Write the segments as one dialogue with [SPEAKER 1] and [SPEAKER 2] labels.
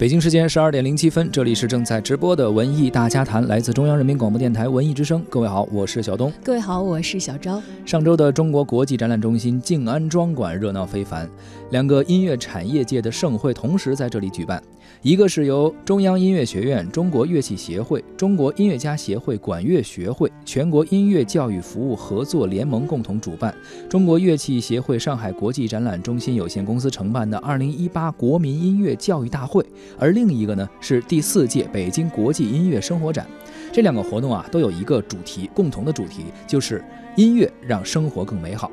[SPEAKER 1] 北京时间十二点零七分，这里是正在直播的文艺大家谈，来自中央人民广播电台文艺之声。各位好，我是小东。
[SPEAKER 2] 各位好，我是小昭。
[SPEAKER 1] 上周的中国国际展览中心静安庄馆热闹非凡，两个音乐产业界的盛会同时在这里举办。一个是由中央音乐学院、中国乐器协会、中国音乐家协会管乐学会、全国音乐教育服务合作联盟共同主办，中国乐器协会上海国际展览中心有限公司承办的2018国民音乐教育大会，而另一个呢是第四届北京国际音乐生活展。这两个活动啊都有一个主题，共同的主题就是音乐让生活更美好。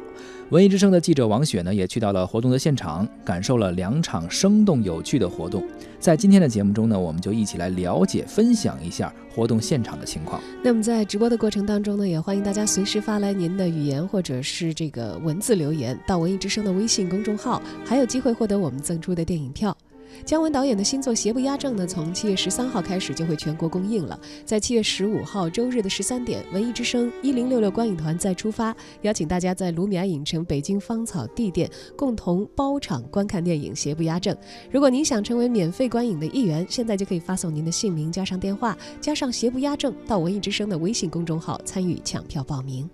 [SPEAKER 1] 文艺之声的记者王雪呢，也去到了活动的现场，感受了两场生动有趣的活动。在今天的节目中呢，我们就一起来了解、分享一下活动现场的情况。
[SPEAKER 2] 那么在直播的过程当中呢，也欢迎大家随时发来您的语言或者是这个文字留言到文艺之声的微信公众号，还有机会获得我们赠出的电影票。姜文导演的新作《邪不压正》呢，从七月十三号开始就会全国公映了。在七月十五号周日的十三点，文艺之声一零六六观影团再出发，邀请大家在卢米埃影城北京芳草地店共同包场观看电影《邪不压正》。如果您想成为免费观影的一员，现在就可以发送您的姓名加上电话加上《邪不压正》到文艺之声的微信公众号参与抢票报名。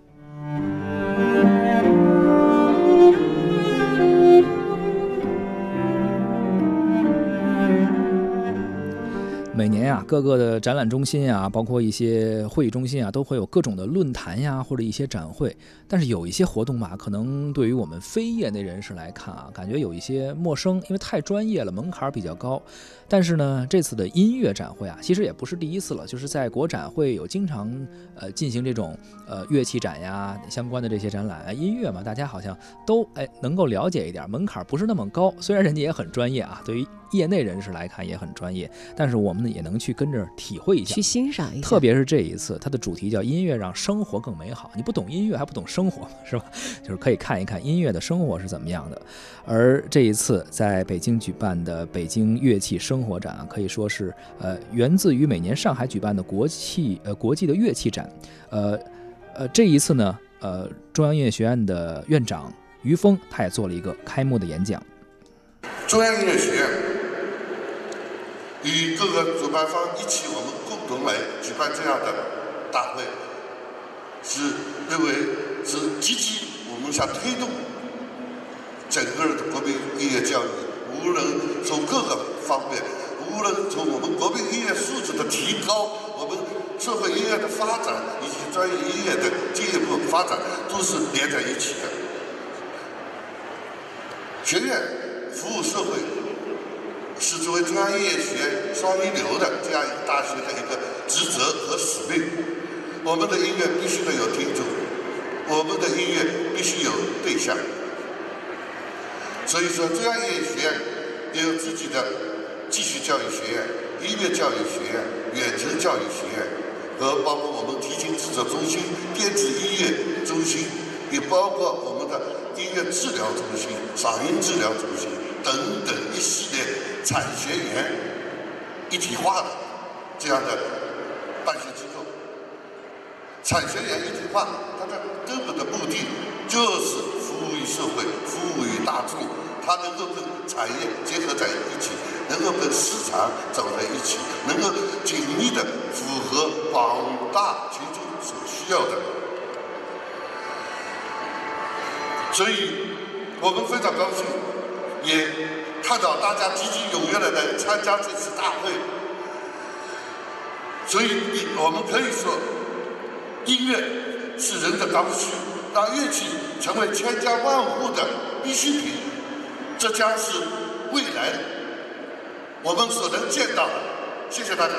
[SPEAKER 1] 每年呀，各个的展览中心啊，包括一些会议中心啊，都会有各种的论坛呀，或者一些展会。但是有一些活动吧，可能对于我们非业内人士来看啊，感觉有一些陌生，因为太专业了，门槛比较高。但是呢，这次的音乐展会啊，其实也不是第一次了，就是在国展会有经常呃进行这种呃乐器展呀相关的这些展览啊。音乐嘛，大家好像都哎能够了解一点，门槛不是那么高。虽然人家也很专业啊，对于业内人士来看也很专业，但是我们呢也能去跟着体会一下，
[SPEAKER 2] 去欣赏一
[SPEAKER 1] 下。特别是这一次，它的主题叫“音乐让生活更美好”。你不懂音乐还不懂生活 是吧？就是可以看一看音乐的生活是怎么样的。而这一次在北京举办的北京乐器生生活展啊，可以说是呃源自于每年上海举办的国际呃国际的乐器展。呃呃，这一次呢，呃中央音乐学院的院长于峰他也做了一个开幕的演讲。
[SPEAKER 3] 中央音乐学院。与各个主办方一起，我们共同来举办这样的大会，是认为是积极我们想推动整个的国民音乐教育，无论从各个方面，无论从我们国民音乐素质的提高，我们社会音乐的发展以及专业音乐的进一步发展，都是连在一起的。学院服务社会。是作为专业学院双一流的这样一个大学的一个职责和使命，我们的音乐必须得有听众，我们的音乐必须有对象。所以说，专业学院也有自己的继续教育学院、音乐教育学院、远程教育学院，和包括我们提琴制作中心、电子音乐中心，也包括我们的音乐治疗中心、嗓音治疗中心等等一系列。产学研一体化的这样的办学机构，产学研一体化，它的根本的目的就是服务于社会，服务于大众，它能够跟产业结合在一起，能够跟市场走在一起，能够紧密的符合广大群众所需要的。所以我们非常高兴，也。看到大家积极踊跃的来参加这次大会，所以我们可以说，音乐是人的刚需，让乐器成为千家万户的必需品，这将是未来我们所能见到的。谢谢大家。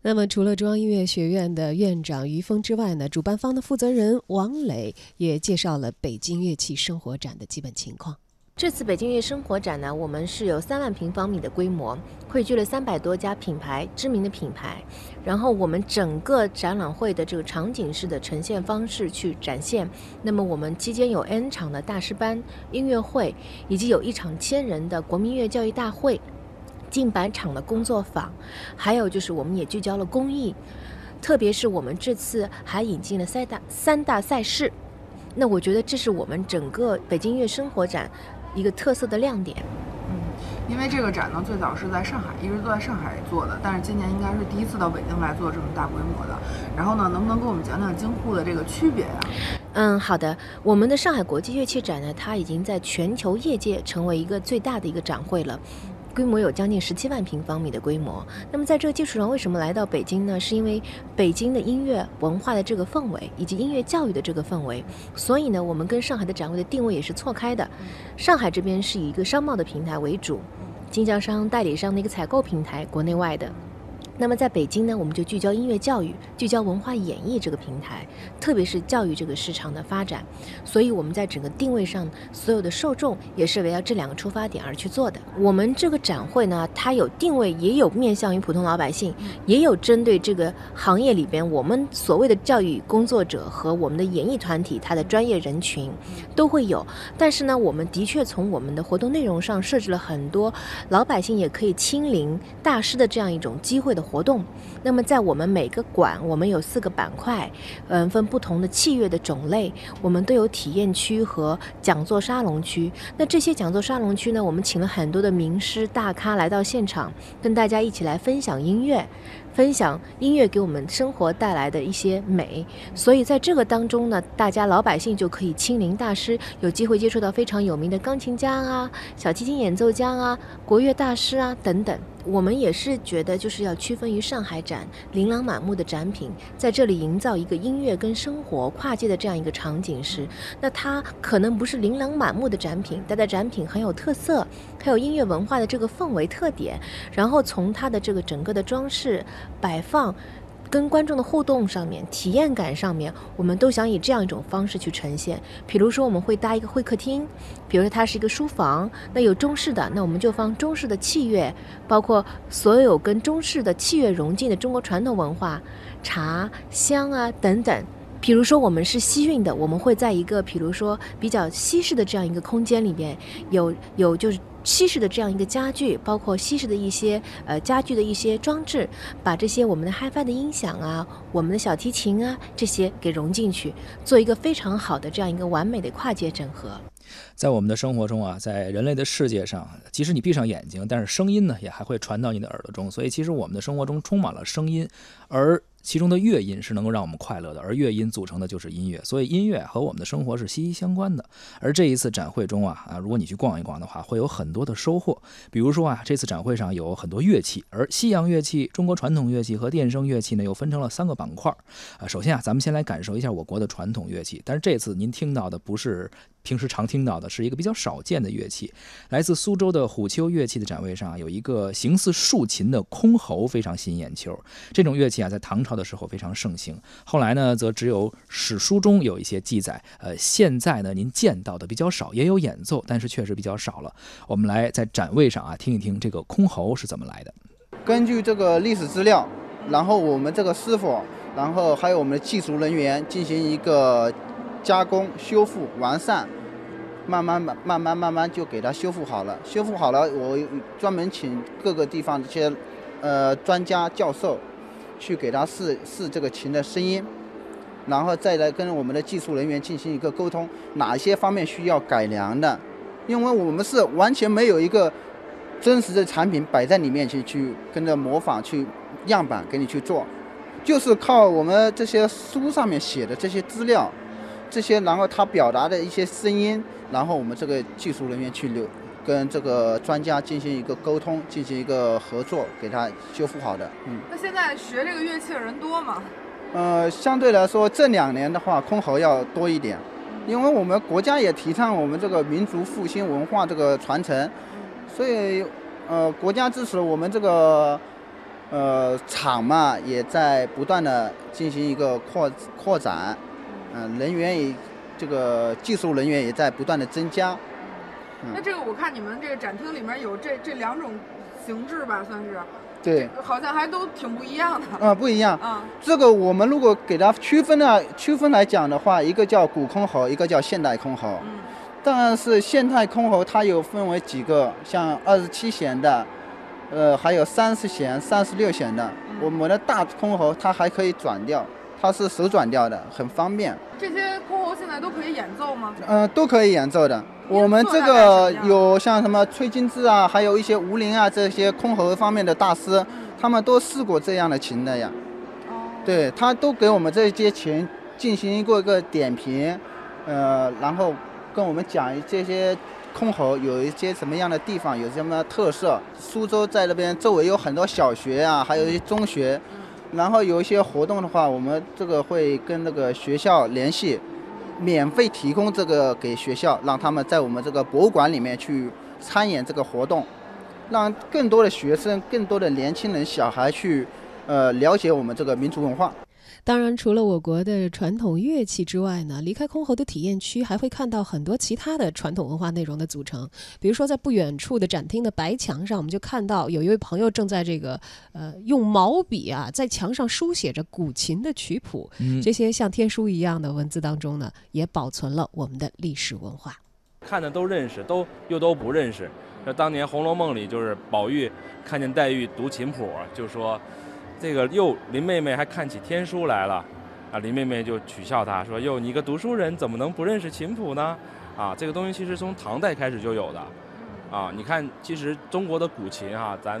[SPEAKER 2] 那么，除了中央音乐学院的院长于峰之外呢，主办方的负责人王磊也介绍了北京乐器生活展的基本情况。
[SPEAKER 4] 这次北京乐生活展呢，我们是有三万平方米的规模，汇聚了三百多家品牌知名的品牌，然后我们整个展览会的这个场景式的呈现方式去展现。那么我们期间有 N 场的大师班音乐会，以及有一场千人的国民乐教育大会，近百场的工作坊，还有就是我们也聚焦了公益，特别是我们这次还引进了三大三大赛事。那我觉得这是我们整个北京乐生活展。一个特色的亮点。
[SPEAKER 2] 嗯，
[SPEAKER 5] 因为这个展呢最早是在上海，一直都在上海做的，但是今年应该是第一次到北京来做这么大规模的。然后呢，能不能给我们讲讲京沪的这个区别呀？
[SPEAKER 4] 嗯，好的。我们的上海国际乐器展呢，它已经在全球业界成为一个最大的一个展会了。规模有将近十七万平方米的规模。那么在这个基础上，为什么来到北京呢？是因为北京的音乐文化的这个氛围，以及音乐教育的这个氛围。所以呢，我们跟上海的展位的定位也是错开的。上海这边是以一个商贸的平台为主，经销商、代理商的一个采购平台，国内外的。那么在北京呢，我们就聚焦音乐教育，聚焦文化演绎这个平台，特别是教育这个市场的发展。所以我们在整个定位上，所有的受众也是围绕这两个出发点而去做的。我们这个展会呢，它有定位，也有面向于普通老百姓，也有针对这个行业里边我们所谓的教育工作者和我们的演艺团体，它的专业人群都会有。但是呢，我们的确从我们的活动内容上设置了很多老百姓也可以亲临大师的这样一种机会的。活动，那么在我们每个馆，我们有四个板块，嗯，分不同的器乐的种类，我们都有体验区和讲座沙龙区。那这些讲座沙龙区呢，我们请了很多的名师大咖来到现场，跟大家一起来分享音乐。分享音乐给我们生活带来的一些美，所以在这个当中呢，大家老百姓就可以亲临大师，有机会接触到非常有名的钢琴家啊、小提琴演奏家啊、国乐大师啊等等。我们也是觉得，就是要区分于上海展琳琅满目的展品，在这里营造一个音乐跟生活跨界的这样一个场景时，那它可能不是琳琅满目的展品，但在展品很有特色，还有音乐文化的这个氛围特点，然后从它的这个整个的装饰。摆放，跟观众的互动上面、体验感上面，我们都想以这样一种方式去呈现。比如说，我们会搭一个会客厅，比如说它是一个书房，那有中式的，那我们就放中式的器乐，包括所有跟中式的器乐融进的中国传统文化，茶香啊等等。比如说，我们是西韵的，我们会在一个比如说比较西式的这样一个空间里边，有有就是。西式的这样一个家具，包括西式的一些呃家具的一些装置，把这些我们的 HiFi 的音响啊，我们的小提琴啊这些给融进去，做一个非常好的这样一个完美的跨界整合。
[SPEAKER 1] 在我们的生活中啊，在人类的世界上，即使你闭上眼睛，但是声音呢也还会传到你的耳朵中。所以，其实我们的生活中充满了声音，而。其中的乐音是能够让我们快乐的，而乐音组成的就是音乐，所以音乐和我们的生活是息息相关的。而这一次展会中啊啊，如果你去逛一逛的话，会有很多的收获。比如说啊，这次展会上有很多乐器，而西洋乐器、中国传统乐器和电声乐器呢，又分成了三个板块啊。首先啊，咱们先来感受一下我国的传统乐器，但是这次您听到的不是。平时常听到的是一个比较少见的乐器，来自苏州的虎丘乐器的展位上有一个形似竖琴的箜篌，非常吸引眼球。这种乐器啊，在唐朝的时候非常盛行，后来呢，则只有史书中有一些记载。呃，现在呢，您见到的比较少，也有演奏，但是确实比较少了。我们来在展位上啊，听一听这个箜篌是怎么来的。
[SPEAKER 6] 根据这个历史资料，然后我们这个师傅，然后还有我们的技术人员进行一个。加工、修复、完善，慢慢慢、慢慢、慢慢就给它修复好了。修复好了，我专门请各个地方这些呃专家教授去给他试试这个琴的声音，然后再来跟我们的技术人员进行一个沟通，哪些方面需要改良的。因为我们是完全没有一个真实的产品摆在你面前去跟着模仿去样板给你去做，就是靠我们这些书上面写的这些资料。这些，然后他表达的一些声音，然后我们这个技术人员去留，跟这个专家进行一个沟通，进行一个合作，给他修复好的。
[SPEAKER 5] 嗯。那现在学这个乐器的人多吗？
[SPEAKER 6] 呃，相对来说，这两年的话，箜篌要多一点，因为我们国家也提倡我们这个民族复兴文化这个传承，所以呃，国家支持我们这个呃厂嘛，也在不断的进行一个扩扩展。嗯，人员也，这个技术人员也在不断的增加。
[SPEAKER 5] 那这个我看你们这个展厅里面有这这两种形制吧，算是。
[SPEAKER 6] 对。
[SPEAKER 5] 好像还都挺不一样的。
[SPEAKER 6] 嗯，不一样。嗯。这个我们如果给它区分呢，区分来讲的话，一个叫古箜篌，一个叫现代箜篌。嗯。但是现代箜篌它有分为几个，像二十七弦的，呃，还有三十弦、三十六弦的。我们的大箜篌它还可以转调。它是手转调的，很方便。
[SPEAKER 5] 这些箜篌现在都可以演奏吗？
[SPEAKER 6] 嗯、都可以演奏的。我们这个有像什么崔金志啊，还有一些吴林啊这些箜篌方面的大师，他们都试过这样的琴的呀。
[SPEAKER 5] 哦，
[SPEAKER 6] 对他都给我们这些琴进行过一个点评，呃，然后跟我们讲这些箜篌有一些什么样的地方，有什么特色。苏州在那边周围有很多小学啊，还有一些中学，然后有一些活动的话，我们这个会跟那个学校联系，免费提供这个给学校，让他们在我们这个博物馆里面去参演这个活动，让更多的学生、更多的年轻人、小孩去呃了解我们这个民族文化。
[SPEAKER 2] 当然，除了我国的传统乐器之外呢，离开箜篌的体验区，还会看到很多其他的传统文化内容的组成。比如说，在不远处的展厅的白墙上，我们就看到有一位朋友正在这个呃用毛笔啊，在墙上书写着古琴的曲谱。
[SPEAKER 1] 嗯
[SPEAKER 2] 这些像天书一样的文字当中呢，也保存了我们的历史文化。
[SPEAKER 7] 看的都认识，都又都不认识。那当年《红楼梦》里就是宝玉看见黛玉读琴谱，就说这个哟林妹妹还看起天书来了，啊林妹妹就取笑他说哟你个读书人怎么能不认识琴谱呢？啊这个东西其实从唐代开始就有的，啊你看其实中国的古琴啊、咱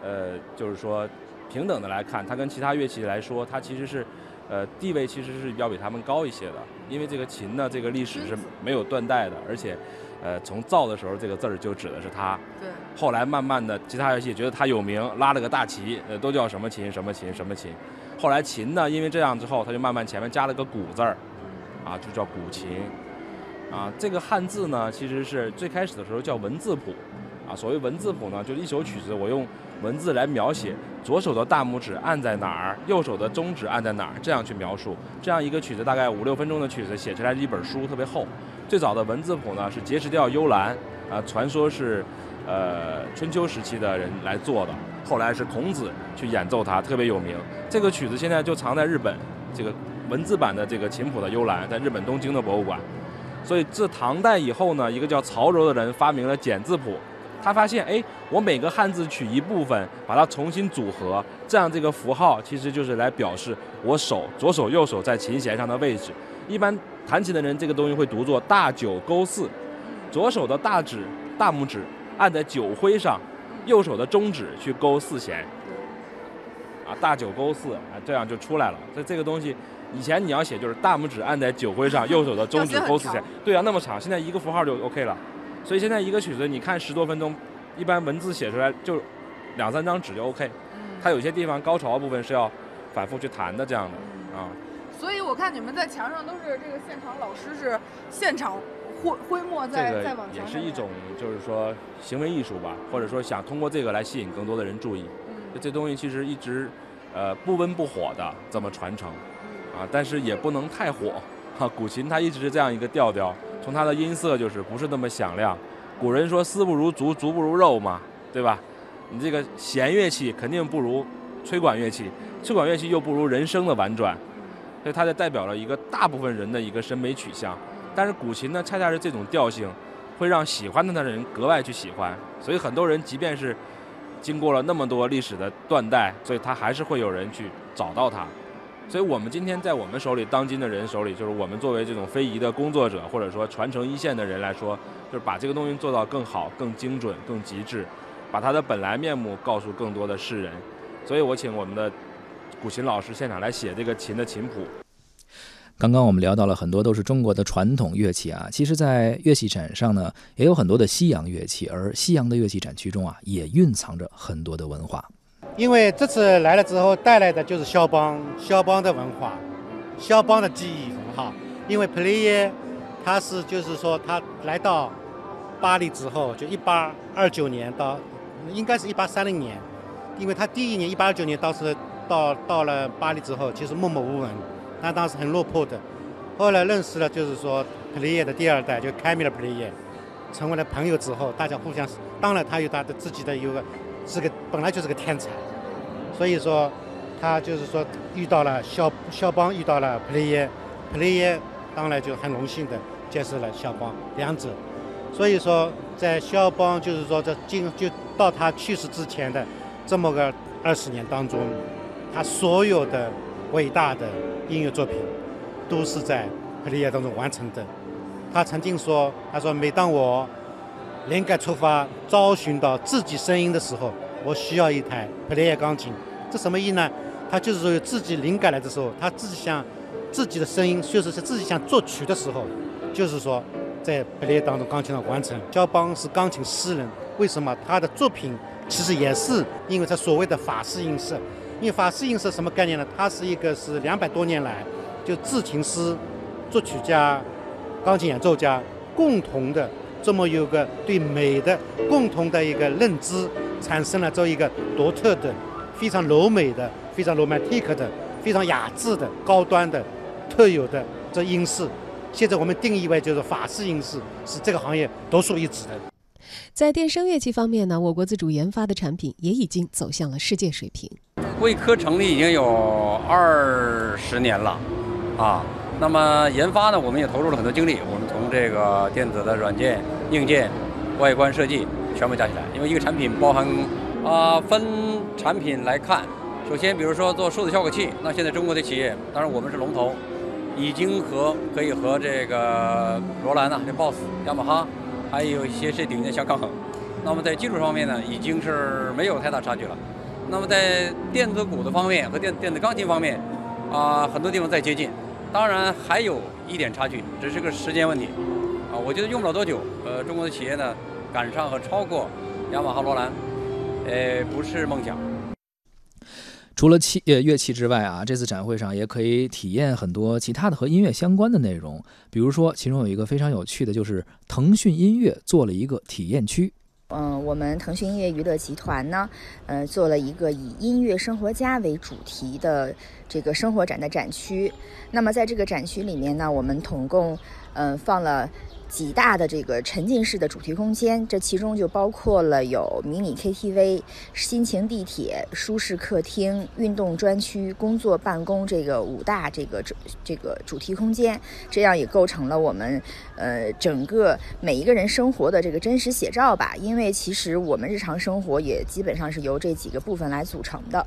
[SPEAKER 7] 呃就是说平等的来看，它跟其他乐器来说，它其实是呃地位其实是要比他们高一些的，因为这个琴呢这个历史是没有断代的，而且呃从造的时候这个字儿就指的是他。
[SPEAKER 5] 对，
[SPEAKER 7] 后来慢慢的，其他乐器觉得他有名，拉了个大旗，呃，都叫什么琴什么琴什么琴。后来琴呢，因为这样之后，他就慢慢前面加了个古字儿，啊，就叫古琴。啊，这个汉字呢，其实是最开始的时候叫文字谱，所谓文字谱呢，就是一首曲子，我用文字来描写，左手的大拇指按在哪儿，右手的中指按在哪儿，这样去描述。这样一个曲子大概五六分钟的曲子，写出来是一本书，特别厚。最早的文字谱呢是碣石调幽兰，啊，传说是呃春秋时期的人来做的，后来是孔子去演奏它，特别有名。这个曲子现在就藏在日本，这个文字版的这个琴谱的幽兰，在日本东京的博物馆。所以自唐代以后呢，一个叫曹柔的人发明了简字谱。他发现，哎，我每个汉字取一部分，把它重新组合，这样这个符号其实就是来表示我手左手右手在琴弦上的位置。一般弹琴的人，这个东西会读作大九勾四，左手的大指大拇指按在九徽上，右手的中指去勾四弦。啊，大九勾四啊，这样就出来了。所以这个东西，以前你要写就是大拇指按在九徽上，右手的中指勾四弦。对啊，那么长，现在一个符号就 OK 了。所以现在一个曲子，你看十多分钟，一般文字写出来就两三张纸就 OK。它有些地方高潮的部分是要反复去弹的，这样的啊。
[SPEAKER 5] 所以我看你们在墙上都是这个现场老师是现场挥挥墨在、在往墙上面
[SPEAKER 7] 也是一种，就是说行为艺术吧，或者说想通过这个来吸引更多的人注意。
[SPEAKER 5] 嗯
[SPEAKER 7] 这东西其实一直，呃，不温不火的这么传承，啊，但是也不能太火。哈、古琴它一直是这样一个调调，从它的音色就是不是那么响亮。古人说丝不如竹，竹不如肉嘛，对吧？你这个弦乐器肯定不如吹管乐器，吹管乐器又不如人声的婉转，所以它就代表了一个大部分人的一个审美取向。但是古琴呢，恰恰是这种调性，会让喜欢它的人格外去喜欢。所以很多人即便是经过了那么多历史的断代，所以他还是会有人去找到它。所以我们今天在我们手里，当今的人手里，就是我们作为这种非遗的工作者，或者说传承一线的人来说，就是把这个东西做到更好、更精准、更极致，把它的本来面目告诉更多的世人。所以我请我们的古琴老师现场来写这个琴的琴谱。
[SPEAKER 1] 刚刚我们聊到了很多都是中国的传统乐器啊，其实，在乐器展上呢，也有很多的西洋乐器，而西洋的乐器展区中啊，也蕴藏着很多的文化。
[SPEAKER 8] 因为这次来了之后带来的就是肖邦，肖邦的文化，肖邦的记忆很好。因为普雷耶，他是就是说他来到巴黎之后，就一八二九年到，应该是一八三零年，因为他第一年一八二九年当时到到了巴黎之后，其实默默无闻，他当时很落魄的。后来认识了就是说普雷耶的第二代，就开米尔普雷耶，成为了朋友之后，大家互相，当然他有他的自己的有个。是个本来就是个天才，所以说他就是说遇到了肖肖邦，遇到了普雷耶，普雷耶当然就很荣幸的接受了肖邦两者。所以说在肖邦就是说这今就到他去世之前的这么个二十年当中，他所有的伟大的音乐作品，都是在普利耶当中完成的。他曾经说：“他说每当我灵感出发，找寻到自己声音的时候，我需要一台普利耶钢琴。这什么意呢？他就是说，自己灵感来的时候，他自己想自己的声音，就是是自己想作曲的时候，就是说在普利耶当中钢琴上完成。肖邦是钢琴诗人，为什么他的作品其实也是因为他所谓的法式音色？因为法式音色什么概念呢？它是一个是两百多年来就制琴师、作曲家、钢琴演奏家共同的这么有个对美的共同的一个认知，产生了这一个独特的、非常柔美的、非常 romantic 的、非常雅致的、高端的、特有的这音式。现在我们定义为就是法式音式，是这个行业独树一帜的。
[SPEAKER 2] 在电声乐器方面呢，我国自主研发的产品也已经走向了世界水平。
[SPEAKER 9] 贵科成立已经有二十年了，啊，那么研发呢，我们也投入了很多精力。我们从这个电子的软件、硬件、外观设计全部加起来，因为一个产品包含啊分产品来看，首先比如说做数字效果器，那现在中国的企业，当然我们是龙头，已经和可以和这个罗兰呐、这 BOSS、雅马哈，还有一些是顶尖相抗衡。那么在技术方面呢，已经是没有太大差距了。那么在电子鼓的方面和电电子钢琴方面，啊，很多地方在接近，当然还有一点差距，只是个时间问题，啊，我觉得用不了多久，呃，中国的企业呢赶上和超过雅马哈、罗兰，呃，不是梦想。
[SPEAKER 1] 除了器呃乐器之外啊，这次展会上也可以体验很多其他的和音乐相关的内容，比如说其中有一个非常有趣的，就是腾讯音乐做了一个体验区。
[SPEAKER 10] 嗯，我们腾讯音乐娱乐集团呢，呃，做了一个以音乐生活家为主题的这个生活展的展区。那么在这个展区里面呢，我们统共嗯放了。几大的这个沉浸式的主题空间，这其中就包括了有迷你 KTV、心情地铁、舒适客厅、运动专区、工作办公这个五大这个这这个主题空间，这样也构成了我们呃整个每一个人生活的这个真实写照吧。因为其实我们日常生活也基本上是由这几个部分来组成的。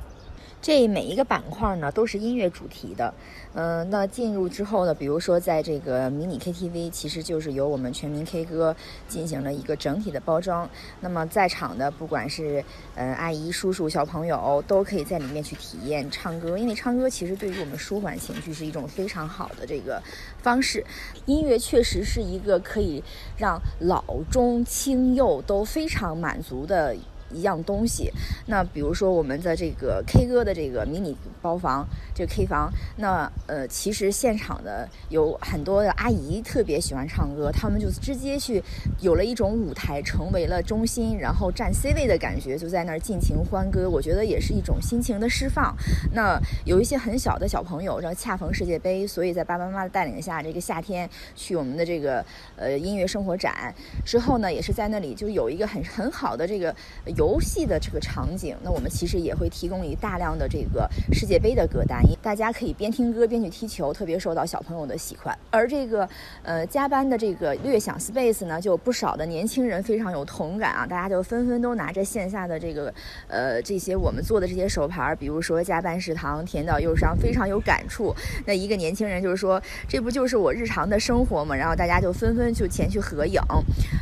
[SPEAKER 10] 这每一个板块呢都是音乐主题的，嗯，那进入之后呢，比如说在这个迷你 KTV，其实就是由我们全民 K 歌进行了一个整体的包装。那么在场的不管是嗯阿姨、叔叔、小朋友，都可以在里面去体验唱歌，因为唱歌其实对于我们舒缓情绪是一种非常好的这个方式。音乐确实是一个可以让老中青幼都非常满足的。一样东西，那比如说我们的这个 K 歌的这个迷你包房，这个 K 房，那呃，其实现场的有很多的阿姨特别喜欢唱歌，他们就直接去有了一种舞台，成为了中心，然后占 C 位的感觉，就在那儿尽情欢歌。我觉得也是一种心情的释放。那有一些很小的小朋友，然后恰逢世界杯，所以在爸爸妈妈的带领下，这个夏天去我们的这个呃音乐生活展之后呢，也是在那里就有一个很很好的这个。游游戏的这个场景，那我们其实也会提供一大量的这个世界杯的歌单，大家可以边听歌边去踢球，特别受到小朋友的喜欢。而这个呃加班的这个略享 space 呢，就不少的年轻人非常有同感啊，大家就纷纷都拿着线下的这个呃这些我们做的这些手牌，比如说加班食堂、甜岛忧伤，非常有感触。那一个年轻人就是说，这不就是我日常的生活吗？然后大家就纷纷就前去合影。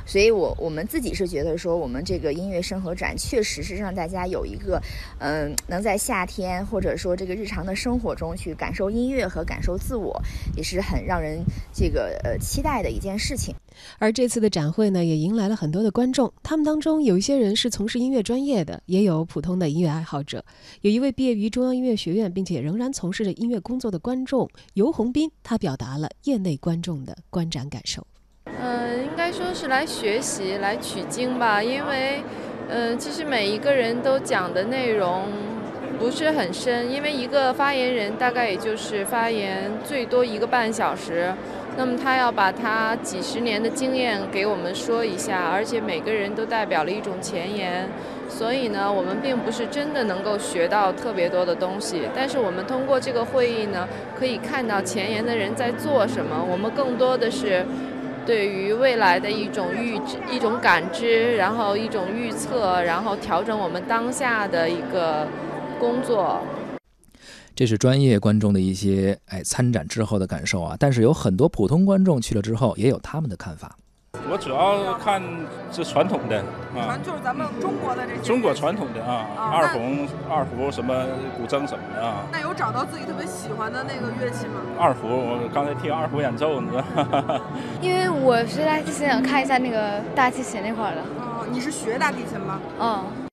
[SPEAKER 10] 所以我我们自己是觉得说，我们这个音乐生活展。确实是让大家有一个，嗯，能在夏天或者说这个日常的生活中去感受音乐和感受自我，也是很让人这个呃期待的一件事情。
[SPEAKER 2] 而这次的展会呢，也迎来了很多的观众，他们当中有一些人是从事音乐专业的，也有普通的音乐爱好者。有一位毕业于中央音乐学院，并且仍然从事着音乐工作的观众尤洪斌，他表达了业内观众的观展感受。
[SPEAKER 11] 嗯，应该说是来学习、来取经吧，因为。嗯，其实每一个人都讲的内容不是很深，因为一个发言人大概也就是发言最多一个半小时，那么他要把他几十年的经验给我们说一下，而且每个人都代表了一种前沿，所以呢，我们并不是真的能够学到特别多的东西，但是我们通过这个会议呢，可以看到前沿的人在做什么，我们更多的是。对于未来的一种预知、一种感知，然后一种预测，然后调整我们当下的一个工作。
[SPEAKER 1] 这是专业观众的一些哎参展之后的感受啊，但是有很多普通观众去了之后也有他们的看法。
[SPEAKER 12] 我主要看这传统的啊，
[SPEAKER 5] 传就是咱们中国的这些
[SPEAKER 12] 中国传统的啊，
[SPEAKER 5] 啊
[SPEAKER 12] 二胡、二胡什么古筝什么的啊。
[SPEAKER 5] 那有找到自己特别喜欢的那个乐器吗？
[SPEAKER 12] 二胡，我刚才听二胡演奏，你知道。
[SPEAKER 13] 因为我是来之前想看一下那个大提琴那块儿的。
[SPEAKER 5] 哦，你是学大提琴吗？
[SPEAKER 13] 嗯。